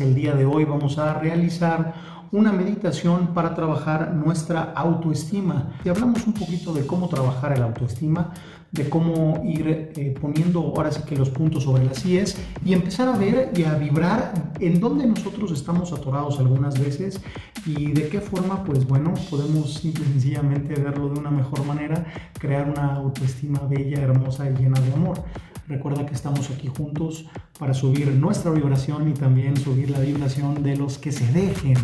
El día de hoy vamos a realizar una meditación para trabajar nuestra autoestima. Y hablamos un poquito de cómo trabajar el autoestima, de cómo ir eh, poniendo ahora sí que los puntos sobre las IES y empezar a ver y a vibrar en dónde nosotros estamos atorados algunas veces y de qué forma, pues bueno, podemos simple y sencillamente verlo de una mejor manera, crear una autoestima bella, hermosa y llena de amor. Recuerda que estamos aquí juntos para subir nuestra vibración y también subir la vibración de los que se dejen,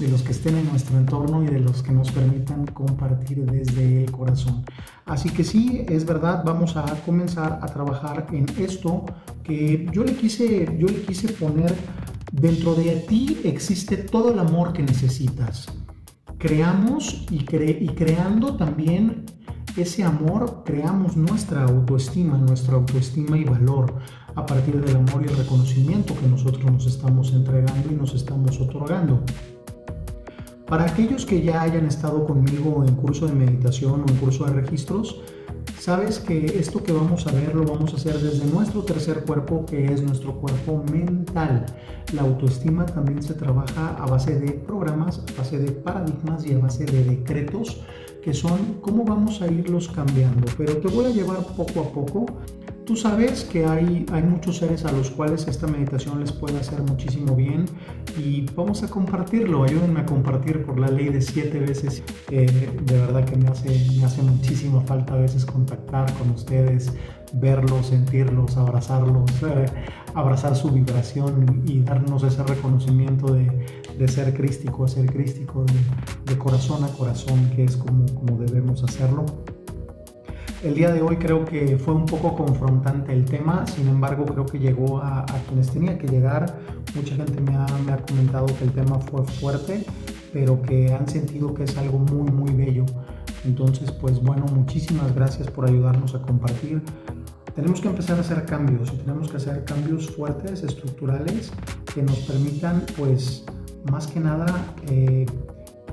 de los que estén en nuestro entorno y de los que nos permitan compartir desde el corazón. Así que sí, es verdad, vamos a comenzar a trabajar en esto que yo le quise, yo le quise poner dentro de ti existe todo el amor que necesitas. Creamos y, y creando también ese amor creamos nuestra autoestima, nuestra autoestima y valor a partir del amor y el reconocimiento que nosotros nos estamos entregando y nos estamos otorgando. Para aquellos que ya hayan estado conmigo en curso de meditación o en curso de registros, sabes que esto que vamos a ver lo vamos a hacer desde nuestro tercer cuerpo, que es nuestro cuerpo mental. La autoestima también se trabaja a base de programas, a base de paradigmas y a base de decretos que son cómo vamos a irlos cambiando. Pero te voy a llevar poco a poco. Tú sabes que hay, hay muchos seres a los cuales esta meditación les puede hacer muchísimo bien y vamos a compartirlo. Ayúdenme a compartir por la ley de siete veces. Eh, de verdad que me hace, me hace muchísima falta a veces contactar con ustedes, verlos, sentirlos, abrazarlos, eh, abrazar su vibración y darnos ese reconocimiento de, de ser crístico a ser crístico, de, de, corazón a corazón, que es como, como debemos hacerlo. El día de hoy creo que fue un poco confrontante el tema, sin embargo creo que llegó a, a quienes tenía que llegar. Mucha gente me ha, me ha comentado que el tema fue fuerte, pero que han sentido que es algo muy, muy bello. Entonces, pues bueno, muchísimas gracias por ayudarnos a compartir tenemos que empezar a hacer cambios y tenemos que hacer cambios fuertes, estructurales, que nos permitan, pues, más que nada, eh,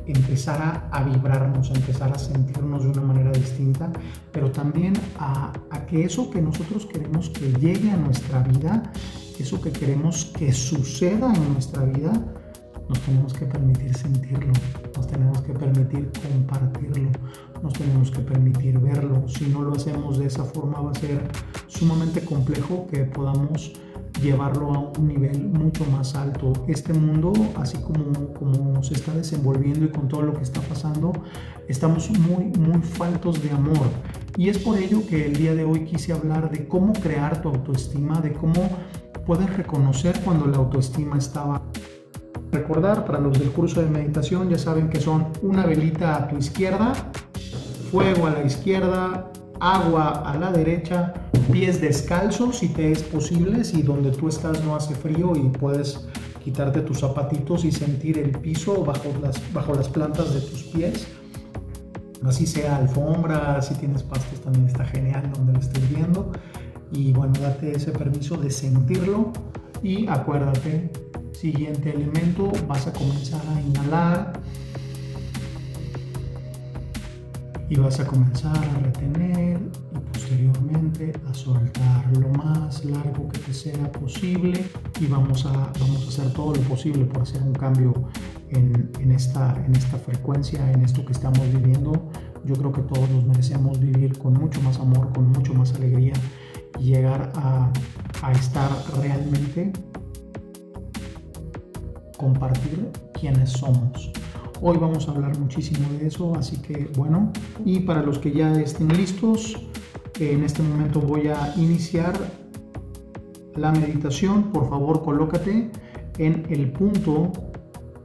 empezar a, vibrarnos, empezar a sentirnos de una manera distinta, pero también a, a que eso que nosotros queremos que llegue a nuestra vida, eso que queremos que suceda en nuestra vida, nos tenemos que permitir sentirlo, nos tenemos que permitir compartirlo, nos tenemos que permitir verlo. Si no lo hacemos de esa forma va a ser sumamente complejo que podamos llevarlo a un nivel mucho más alto. Este mundo, así como, como se está desenvolviendo y con todo lo que está pasando, estamos muy, muy faltos de amor. Y es por ello que el día de hoy quise hablar de cómo crear tu autoestima, de cómo puedes reconocer cuando la autoestima estaba Recordar para los del curso de meditación ya saben que son una velita a tu izquierda, fuego a la izquierda, agua a la derecha, pies descalzos si te es posible, si donde tú estás no hace frío y puedes quitarte tus zapatitos y sentir el piso bajo las, bajo las plantas de tus pies. Así sea alfombra, si tienes pastos también está genial donde lo estés viendo. Y bueno, date ese permiso de sentirlo y acuérdate Siguiente elemento, vas a comenzar a inhalar y vas a comenzar a retener y posteriormente a soltar lo más largo que te sea posible y vamos a, vamos a hacer todo lo posible por hacer un cambio en, en, esta, en esta frecuencia, en esto que estamos viviendo. Yo creo que todos nos merecemos vivir con mucho más amor, con mucho más alegría y llegar a, a estar realmente compartir quiénes somos. Hoy vamos a hablar muchísimo de eso, así que bueno, y para los que ya estén listos, en este momento voy a iniciar la meditación. Por favor, colócate en el punto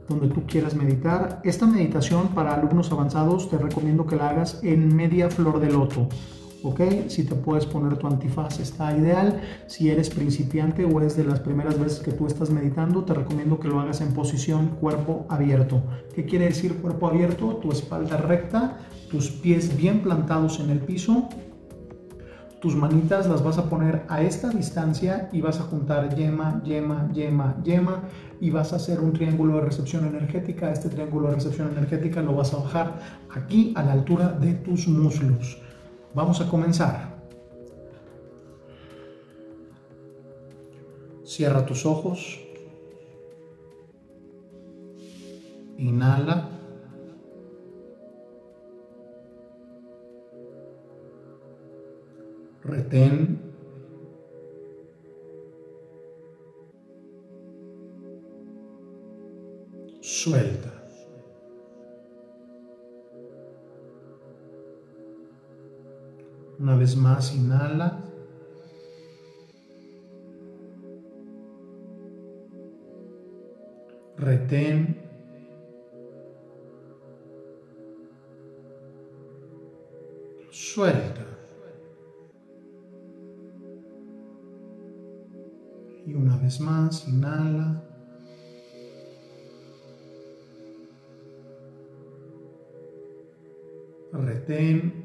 donde tú quieras meditar. Esta meditación para alumnos avanzados te recomiendo que la hagas en media flor de loto. ¿Ok? Si te puedes poner tu antifaz está ideal. Si eres principiante o es de las primeras veces que tú estás meditando, te recomiendo que lo hagas en posición cuerpo abierto. ¿Qué quiere decir cuerpo abierto? Tu espalda recta, tus pies bien plantados en el piso. Tus manitas las vas a poner a esta distancia y vas a juntar yema, yema, yema, yema y vas a hacer un triángulo de recepción energética. Este triángulo de recepción energética lo vas a bajar aquí a la altura de tus muslos. Vamos a comenzar. Cierra tus ojos Inhala. Retén. Suelta. Una vez más, inhala. Retén. Suelta. Y una vez más, inhala. Retén.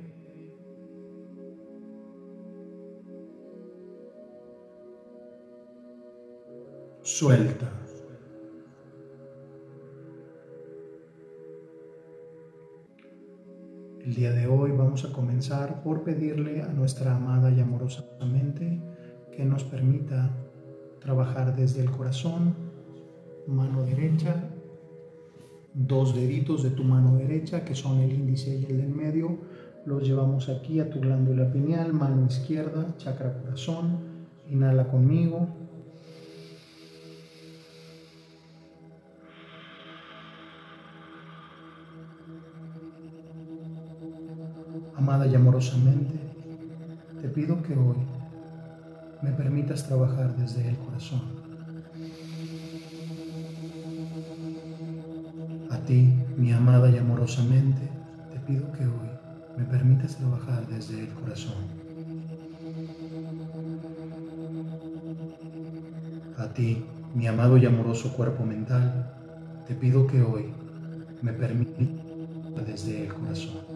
Suelta. El día de hoy vamos a comenzar por pedirle a nuestra amada y amorosa mente que nos permita trabajar desde el corazón, mano derecha, dos deditos de tu mano derecha que son el índice y el del medio, los llevamos aquí a tu glándula pineal, mano izquierda, chakra corazón, inhala conmigo. Amada y amorosamente, te pido que hoy me permitas trabajar desde el corazón. A ti, mi amada y amorosamente, te pido que hoy me permitas trabajar desde el corazón. A ti, mi amado y amoroso cuerpo mental, te pido que hoy me permitas desde el corazón.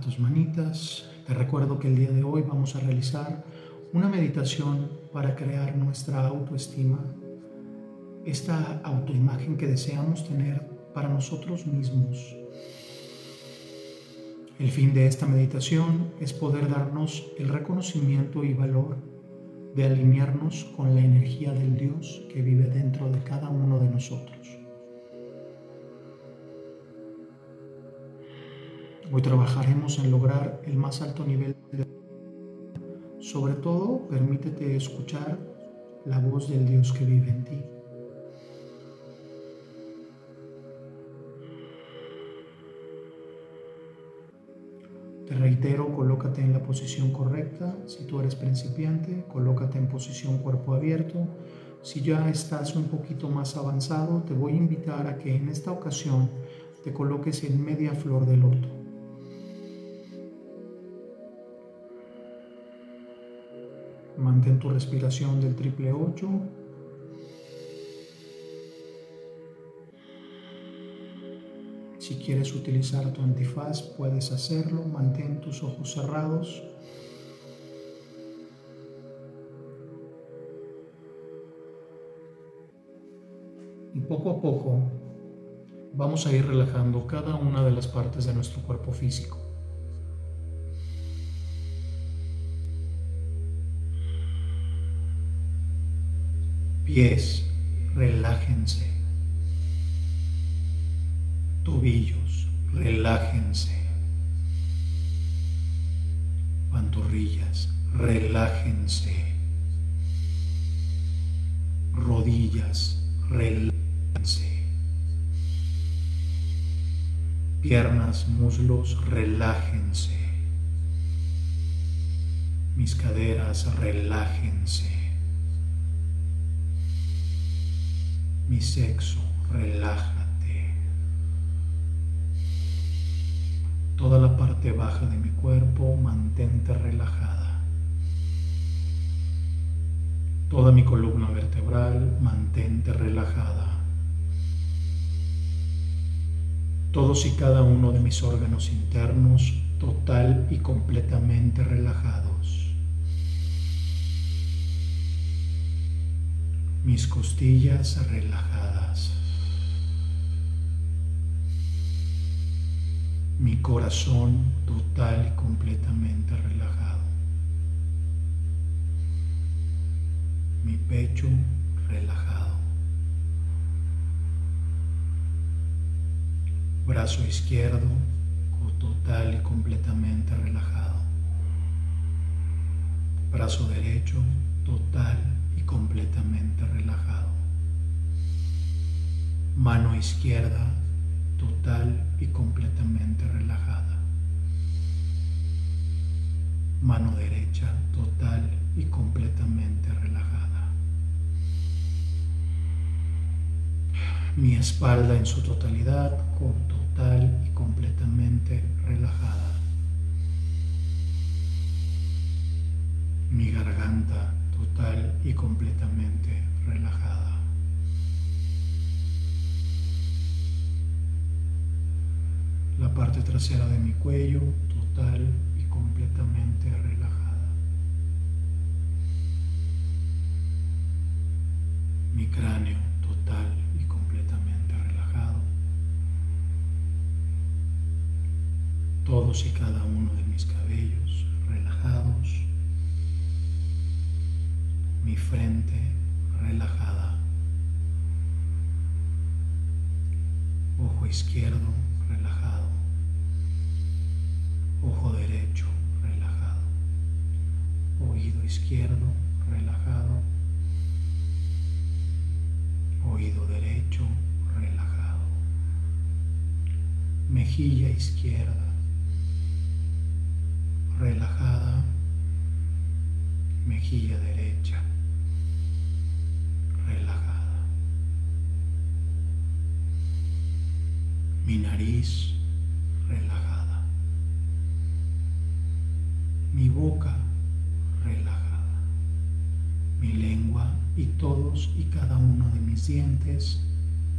Tus manitas. Te recuerdo que el día de hoy vamos a realizar una meditación para crear nuestra autoestima, esta autoimagen que deseamos tener para nosotros mismos. El fin de esta meditación es poder darnos el reconocimiento y valor de alinearnos con la energía del Dios que vive dentro de cada uno de nosotros. Hoy trabajaremos en lograr el más alto nivel de... Sobre todo, permítete escuchar la voz del Dios que vive en ti. Te reitero, colócate en la posición correcta. Si tú eres principiante, colócate en posición cuerpo abierto. Si ya estás un poquito más avanzado, te voy a invitar a que en esta ocasión te coloques en media flor de loto. Mantén tu respiración del triple 8 Si quieres utilizar tu antifaz, puedes hacerlo. Mantén tus ojos cerrados. Y poco a poco vamos a ir relajando cada una de las partes de nuestro cuerpo físico. Pies, relájense tobillos, relájense. Pantorrillas, relájense. Rodillas, relájense. Piernas, muslos, relájense. Mis caderas, relájense. Mi sexo, relájate. Toda la parte baja de mi cuerpo mantente relajada. Toda mi columna vertebral mantente relajada. Todos y cada uno de mis órganos internos total y completamente relajados. Mis costillas relajadas, mi corazón total y completamente relajado, mi pecho relajado, brazo izquierdo total y completamente relajado, brazo derecho total completamente relajado. Mano izquierda total y completamente relajada. Mano derecha total y completamente relajada. Mi espalda en su totalidad total y completamente relajada. Mi garganta total y completamente relajada. La parte trasera de mi cuello total y completamente relajada. Mi cráneo total y completamente relajado. Todos y cada uno de mis cabellos relajados mi frente relajada, ojo izquierdo relajado, ojo derecho relajado, oído izquierdo relajado, oído derecho relajado, mejilla izquierda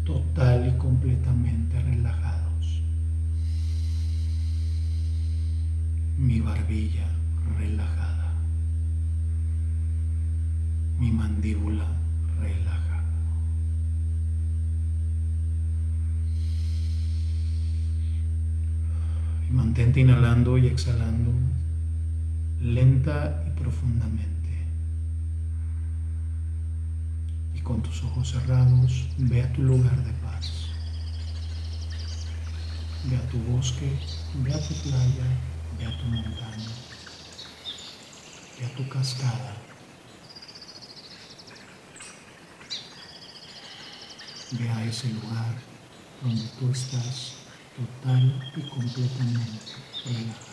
total y completamente relajados. Mi barbilla relajada. Mi mandíbula relaja. Y mantente inhalando y exhalando lenta y profundamente. Con tus ojos cerrados, ve a tu lugar de paz. Ve a tu bosque, ve a tu playa, ve a tu montaña, ve a tu cascada. Ve a ese lugar donde tú estás total y completamente relajado.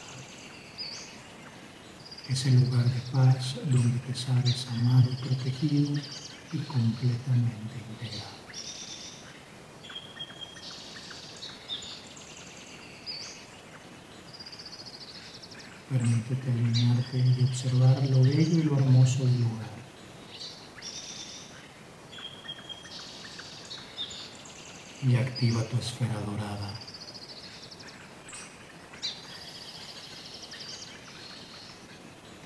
Ese lugar de paz donde te sabes amado, protegido y completamente integrado. Permítete alinearte y observar lo bello y lo hermoso del lugar. y activa tu esfera dorada.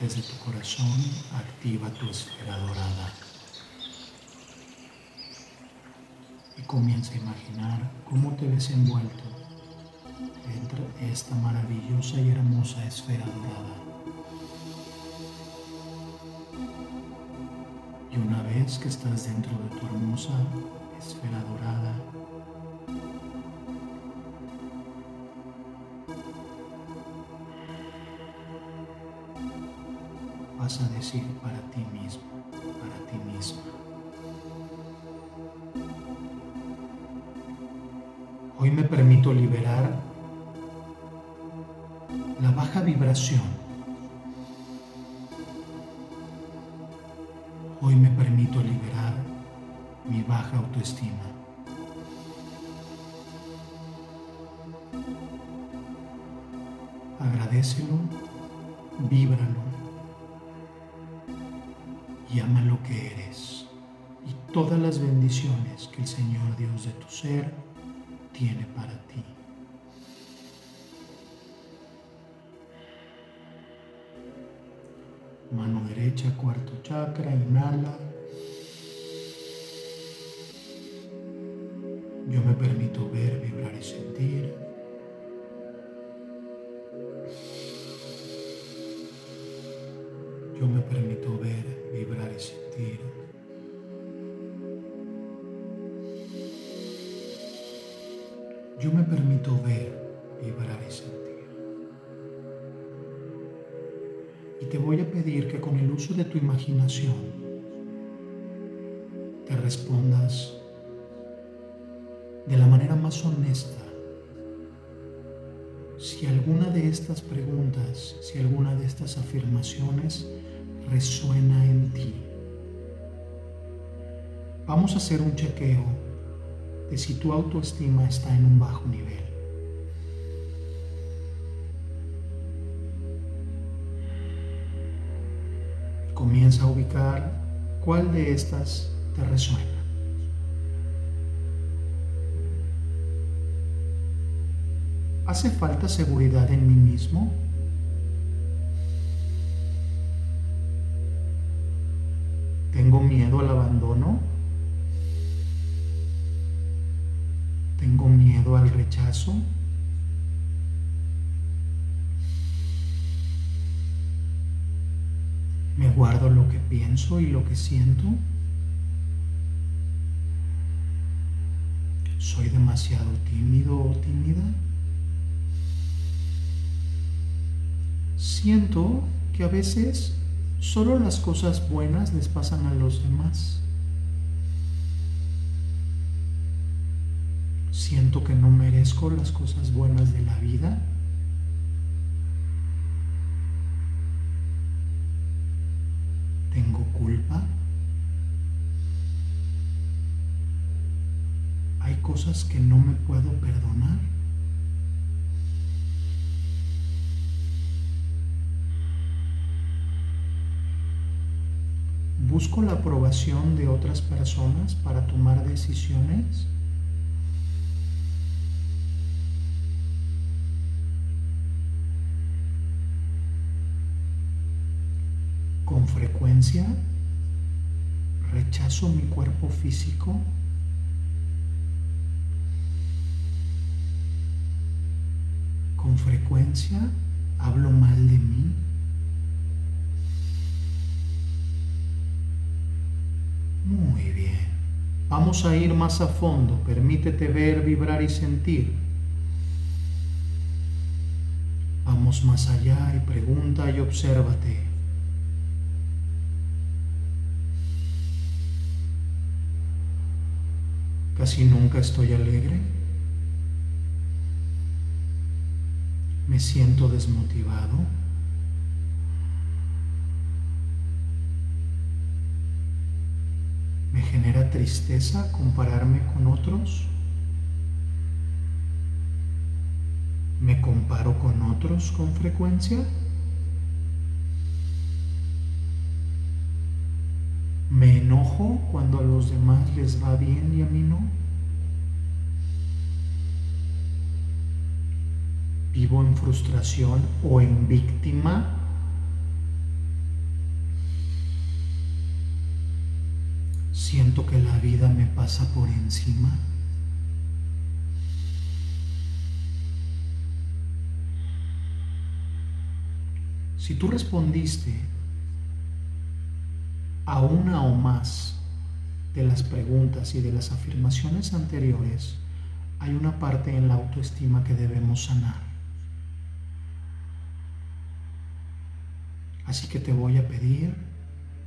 Desde tu corazón activa tu esfera dorada. Comienza a imaginar cómo te ves envuelto dentro de esta maravillosa y hermosa esfera dorada. Y una vez que estás dentro de tu hermosa esfera dorada, vas a decir para ti mismo, baja vibración. Hoy me permito liberar mi baja autoestima. Agradecelo, víbralo y ama lo que eres y todas las bendiciones que el Señor Dios de tu ser tiene para ti. Mano derecha, cuarto chakra, inhala. Imaginación te respondas de la manera más honesta si alguna de estas preguntas, si alguna de estas afirmaciones resuena en ti. Vamos a hacer un chequeo de si tu autoestima está en un bajo nivel. Comienza a ubicar cuál de estas te resuena. ¿Hace falta seguridad en mí mismo? ¿Tengo miedo al abandono? ¿Tengo miedo al rechazo? Pienso y lo que siento? ¿Soy demasiado tímido o tímida? Siento que a veces Solo las cosas buenas les pasan a los demás. Siento que no merezco las cosas buenas de la vida. Que no me puedo perdonar. busco la aprobación de otras personas para tomar decisiones. Con frecuencia rechazo mi cuerpo físico. Con frecuencia hablo mal de mí. Muy bien. Vamos a ir más a fondo. Permítete ver, vibrar y sentir. Vamos más allá y pregunta y obsérvate. Casi nunca estoy alegre. Me siento desmotivado. ¿Me genera tristeza compararme con otros? ¿Me comparo con otros con frecuencia? ¿Me enojo cuando a los demás les va bien y a mí no? ¿Vivo en frustración o en víctima Siento que la vida me pasa por encima. Si tú respondiste a una o más de las preguntas y de las afirmaciones anteriores, hay una parte en la autoestima que debemos sanar. Así que te voy a pedir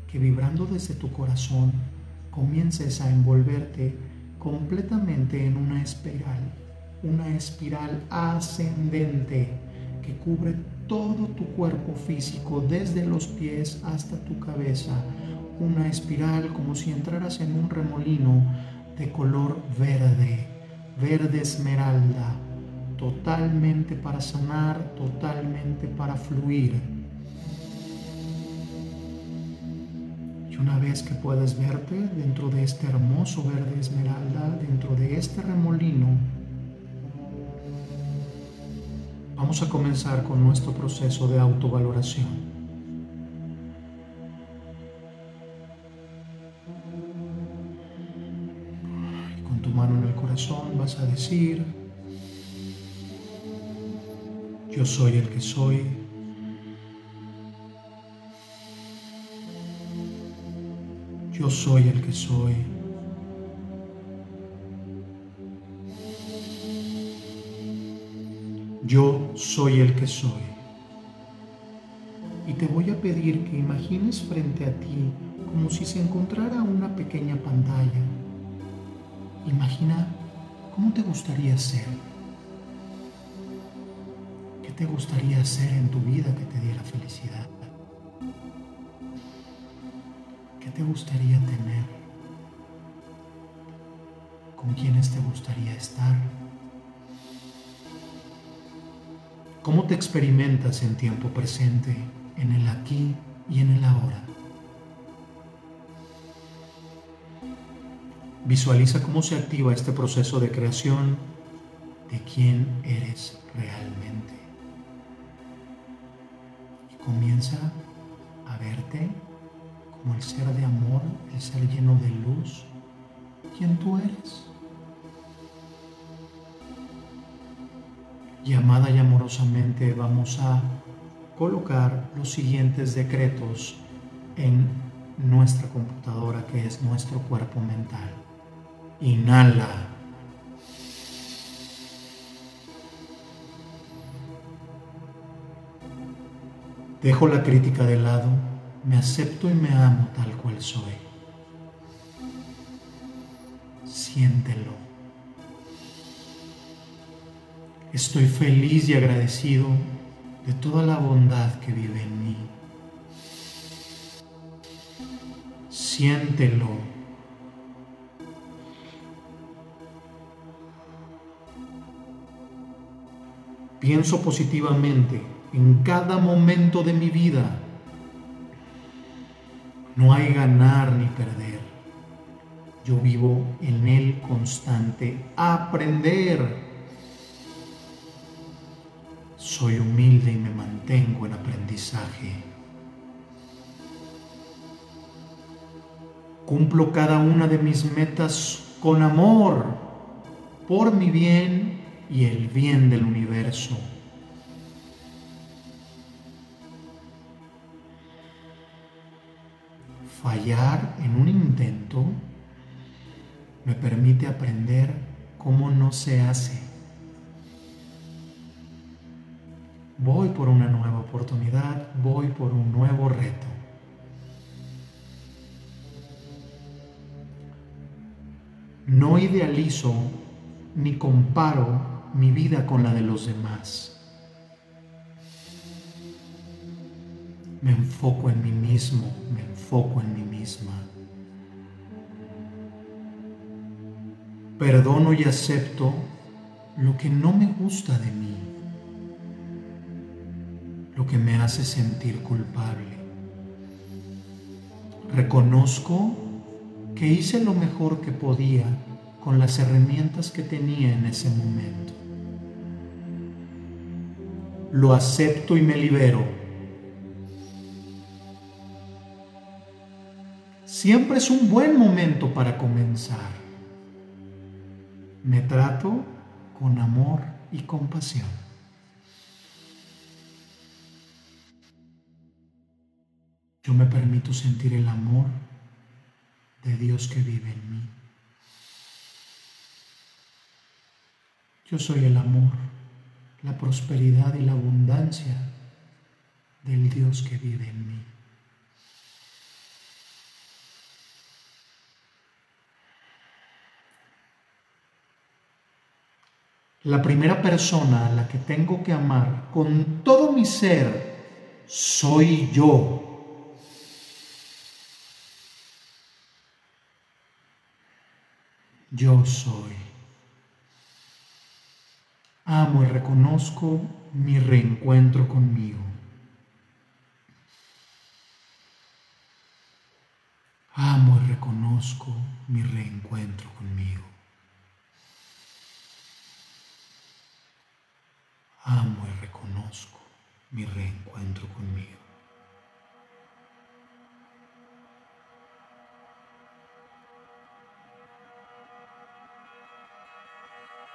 que vibrando desde tu corazón comiences a envolverte completamente en una espiral, una espiral ascendente que cubre todo tu cuerpo físico, desde los pies hasta tu cabeza, una espiral como si entraras en un remolino de color verde, verde esmeralda, totalmente para sanar, totalmente para fluir Y una vez que puedes verte dentro de este hermoso verde esmeralda, dentro de este remolino, vamos a comenzar con nuestro proceso de autovaloración. Con tu mano en el corazón vas a decir, yo soy el que soy. Yo soy el que soy. Yo soy el que soy. Y te voy a pedir que imagines frente a ti como si se encontrara una pequeña pantalla. Imagina cómo te gustaría ser. ¿Qué te gustaría ser en tu vida que te diera felicidad? Te gustaría tener? ¿Con quiénes te gustaría estar? ¿Cómo te experimentas en tiempo presente, en el aquí y en el ahora? Visualiza cómo se activa este proceso de creación de quién eres realmente. Y comienza a verte como el ser de amor, el ser lleno de luz, quien tú eres. y amada y amorosamente vamos a colocar los siguientes decretos en nuestra computadora que es nuestro cuerpo mental. Inhala. Dejo la crítica de lado, me acepto y me amo tal cual soy. Siéntelo. Estoy feliz y agradecido de toda la bondad que vive en mí. Siéntelo. Pienso positivamente en cada momento de mi vida. No hay ganar ni perder. Yo vivo en el constante aprender. Soy humilde y me mantengo en aprendizaje. Cumplo cada una de mis metas con amor, por mi bien y el bien del universo. Fallar en un intento me permite aprender cómo no se hace Voy por una nueva oportunidad, voy por un nuevo reto. No idealizo ni comparo mi vida con la de los demás. Me enfoco en mí mismo, me enfoco en mí misma. Perdono y acepto lo que no me gusta de mí lo que me hace sentir culpable. Reconozco que hice lo mejor que podía con las herramientas que tenía en ese momento. Lo acepto y me libero. Siempre es un buen momento para comenzar. Me trato con amor y compasión. Yo me permito sentir el amor de Dios que vive en mí. Yo soy el amor, la prosperidad y la abundancia del Dios que vive en mí. La primera persona a la que tengo que amar con todo mi ser soy yo. yo soy. Amo y reconozco mi reencuentro conmigo. Amo y reconozco mi reencuentro conmigo. Amo y reconozco mi reencuentro conmigo.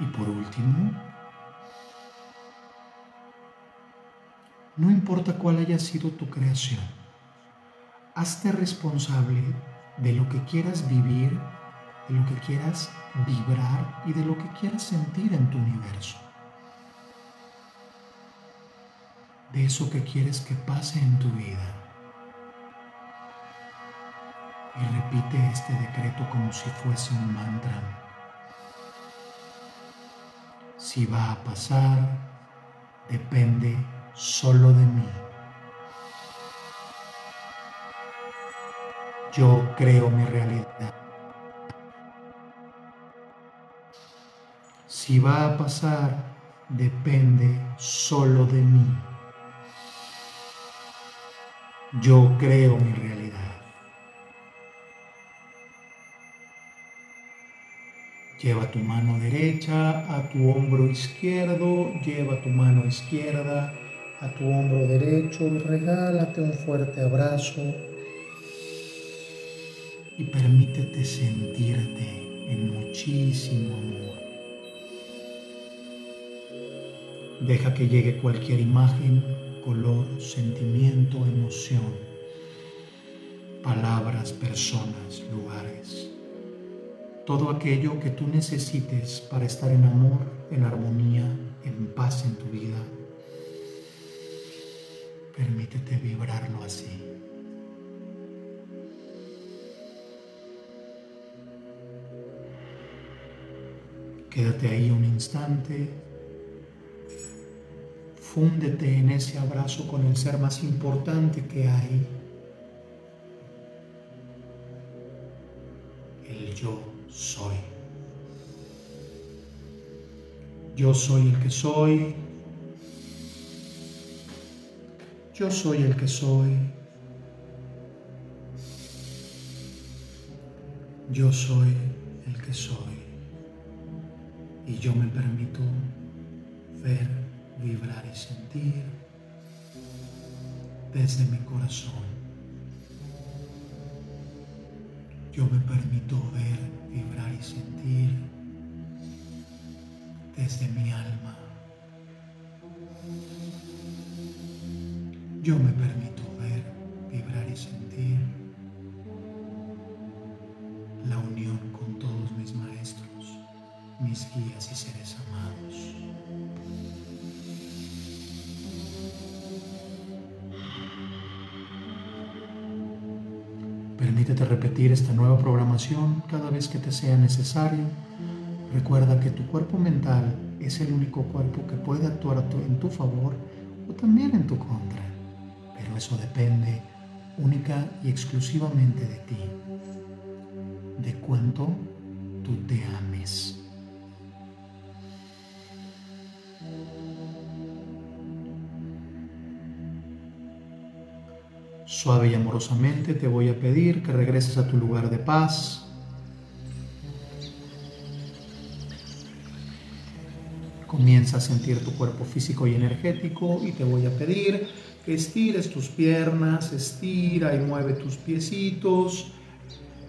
Y por último, no importa cuál haya sido tu creación, hazte responsable de lo que quieras vivir, de lo que quieras vibrar y de lo que quieras sentir en tu universo. De eso que quieres que pase en tu vida. Y repite este decreto como si fuese un mantra. Si va a pasar, depende solo de mí. Yo creo mi realidad. Si va a pasar, depende solo de mí. Yo creo mi realidad. Lleva tu mano derecha a tu hombro izquierdo, lleva tu mano izquierda a tu hombro derecho y regálate un fuerte abrazo y permítete sentirte en muchísimo amor. Deja que llegue cualquier imagen, color, sentimiento, emoción, palabras, personas, lugares todo aquello que tú necesites para estar en amor, en armonía, en paz en tu vida. Permítete vibrarlo así. Quédate ahí un instante. Fúndete en ese abrazo con el ser más importante que hay. El yo soy. Yo soy el que soy. Yo soy el que soy. Yo soy el que soy. Y yo me permito ver, vibrar y sentir desde mi corazón. Yo me permito ver vibrar y sentir desde mi alma. Yo me permito esta nueva programación cada vez que te sea necesario. Recuerda que tu cuerpo mental es el único cuerpo que puede actuar en tu favor o también en tu contra, pero eso depende única y exclusivamente de ti, de cuánto tú te ames. Suave y amorosamente te voy a pedir que regreses a tu lugar de paz. Comienza a sentir tu cuerpo físico y energético y te voy a pedir que estires tus piernas, estira y mueve tus piecitos.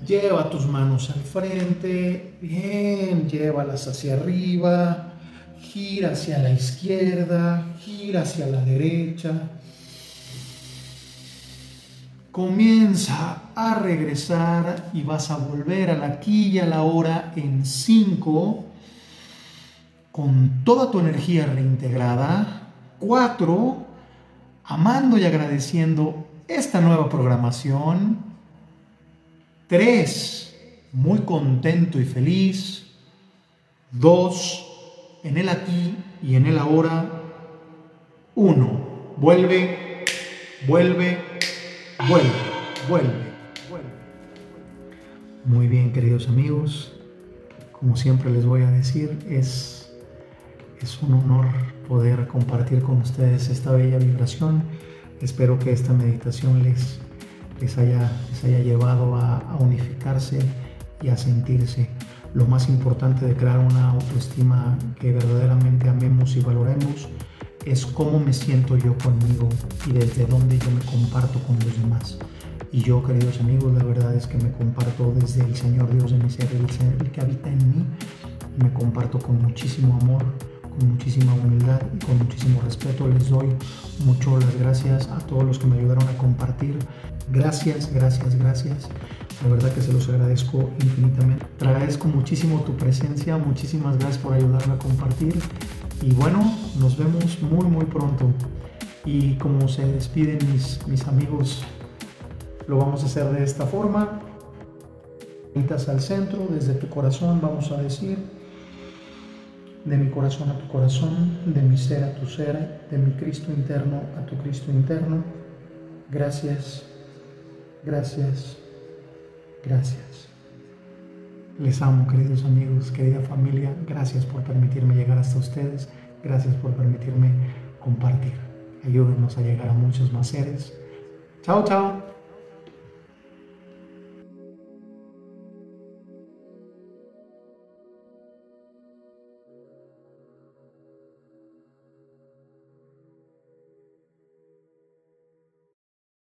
Lleva tus manos al frente, bien, llévalas hacia arriba, gira hacia la izquierda, gira hacia la derecha comienza a regresar y vas a volver a la aquí y a la hora en 5 con toda tu energía reintegrada. 4. Amando y agradeciendo esta nueva programación. 3. Muy contento y feliz. 2. En el aquí y en el ahora. 1. Vuelve, vuelve, vuelve, vuelve, vuelve. Muy bien, queridos amigos. Como siempre les voy a decir, es, es un honor poder compartir con ustedes esta bella vibración. Espero que esta meditación les, les, haya, les haya llevado a, a unificarse y a sentirse. Lo más importante de crear una autoestima que verdaderamente amemos y valoremos es cómo me siento yo conmigo y desde dónde yo me comparto con los demás. Y yo, queridos amigos, la verdad es que me comparto desde el Señor Dios de mi ser, el, que habita en mí, me comparto con muchísimo amor, con muchísima humildad y con muchísimo respeto. Les doy mucho las gracias a todos los que me ayudaron a compartir. Gracias, gracias, gracias. La verdad que se los agradezco infinitamente. Te agradezco muchísimo tu presencia. Muchísimas gracias por ayudarme a compartir. Y bueno, nos vemos muy, muy pronto. Y como se despiden mis, mis amigos, lo vamos a hacer de esta forma. Invitas al centro, desde tu corazón vamos a decir, de mi corazón a tu corazón, de mi ser a tu ser, de mi Cristo interno a tu Cristo interno. Gracias, gracias, gracias. Les amo, queridos amigos, querida familia. Gracias por permitirme llegar hasta ustedes. Gracias por permitirme compartir. Ayúdenos a llegar a muchos más seres. Chao, chao.